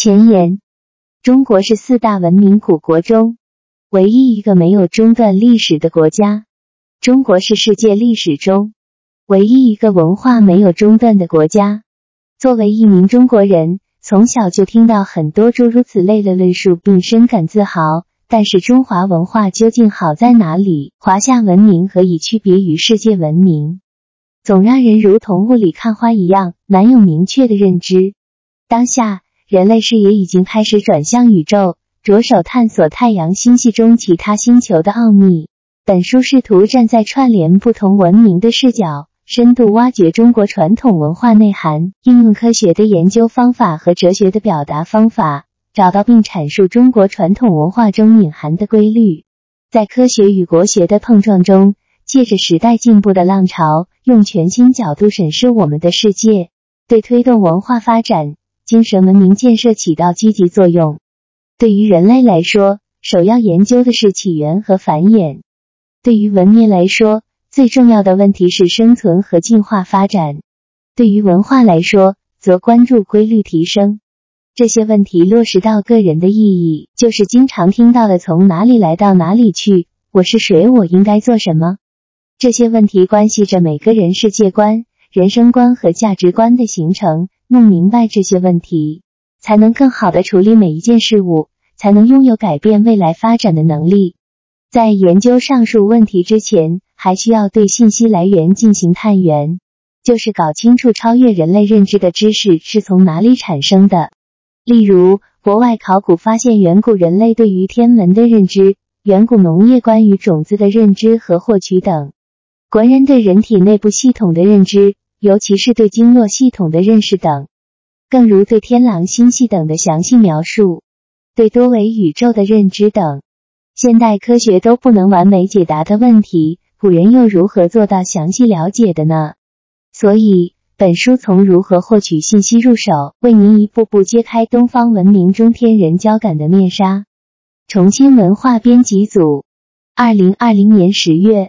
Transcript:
前言：中国是四大文明古国中唯一一个没有中断历史的国家。中国是世界历史中唯一一个文化没有中断的国家。作为一名中国人，从小就听到很多诸如此类的论述，并深感自豪。但是，中华文化究竟好在哪里？华夏文明何以区别于世界文明？总让人如同雾里看花一样，难有明确的认知。当下，人类视野已经开始转向宇宙，着手探索太阳星系中其他星球的奥秘。本书试图站在串联不同文明的视角，深度挖掘中国传统文化内涵，应用科学的研究方法和哲学的表达方法，找到并阐述中国传统文化中隐含的规律。在科学与国学的碰撞中。借着时代进步的浪潮，用全新角度审视我们的世界，对推动文化发展、精神文明建设起到积极作用。对于人类来说，首要研究的是起源和繁衍；对于文明来说，最重要的问题是生存和进化发展；对于文化来说，则关注规律提升。这些问题落实到个人的意义，就是经常听到的“从哪里来到哪里去”，“我是谁”，“我应该做什么”。这些问题关系着每个人世界观、人生观和价值观的形成。弄明白这些问题，才能更好的处理每一件事物，才能拥有改变未来发展的能力。在研究上述问题之前，还需要对信息来源进行探源，就是搞清楚超越人类认知的知识是从哪里产生的。例如，国外考古发现远古人类对于天文的认知，远古农业关于种子的认知和获取等。国人对人体内部系统的认知，尤其是对经络系统的认识等，更如对天狼星系等的详细描述，对多维宇宙的认知等，现代科学都不能完美解答的问题，古人又如何做到详细了解的呢？所以，本书从如何获取信息入手，为您一步步揭开东方文明中天人交感的面纱。重新文化编辑组，二零二零年十月。